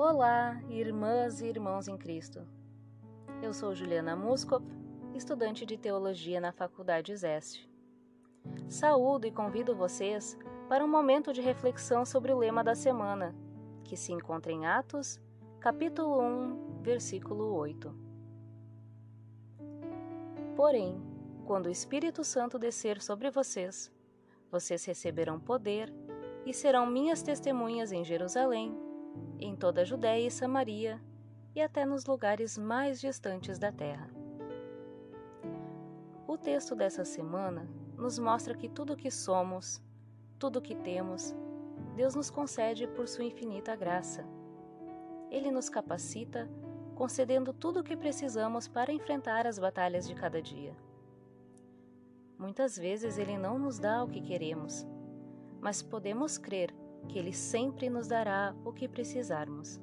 Olá, irmãs e irmãos em Cristo. Eu sou Juliana Muscop, estudante de teologia na Faculdade ZEST. Saúdo e convido vocês para um momento de reflexão sobre o lema da semana, que se encontra em Atos, capítulo 1, versículo 8. Porém, quando o Espírito Santo descer sobre vocês, vocês receberão poder e serão minhas testemunhas em Jerusalém, em toda a Judéia e Samaria e até nos lugares mais distantes da terra. O texto dessa semana nos mostra que tudo o que somos, tudo o que temos, Deus nos concede por sua infinita graça. Ele nos capacita, concedendo tudo o que precisamos para enfrentar as batalhas de cada dia. Muitas vezes Ele não nos dá o que queremos, mas podemos crer que Ele sempre nos dará o que precisarmos.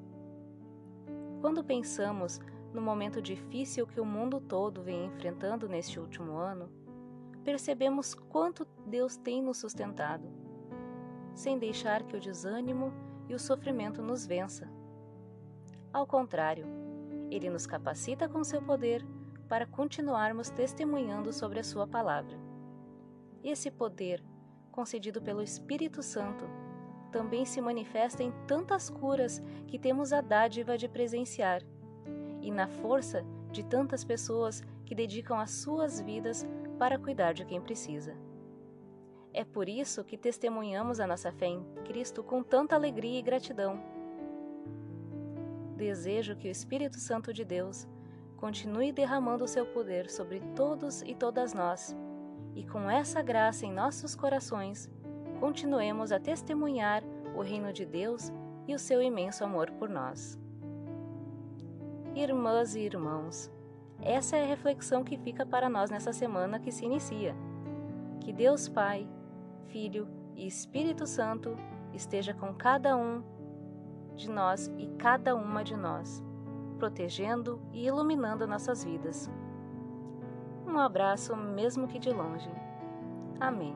Quando pensamos no momento difícil que o mundo todo vem enfrentando neste último ano, percebemos quanto Deus tem nos sustentado, sem deixar que o desânimo e o sofrimento nos vença. Ao contrário, Ele nos capacita com seu poder para continuarmos testemunhando sobre a Sua palavra. Esse poder concedido pelo Espírito Santo, também se manifesta em tantas curas que temos a dádiva de presenciar, e na força de tantas pessoas que dedicam as suas vidas para cuidar de quem precisa. É por isso que testemunhamos a nossa fé em Cristo com tanta alegria e gratidão. Desejo que o Espírito Santo de Deus continue derramando o seu poder sobre todos e todas nós e com essa graça em nossos corações, continuemos a testemunhar o reino de Deus e o seu imenso amor por nós. Irmãs e irmãos, essa é a reflexão que fica para nós nessa semana que se inicia. Que Deus Pai, Filho e Espírito Santo esteja com cada um de nós e cada uma de nós, protegendo e iluminando nossas vidas um abraço, mesmo que de longe. Amém.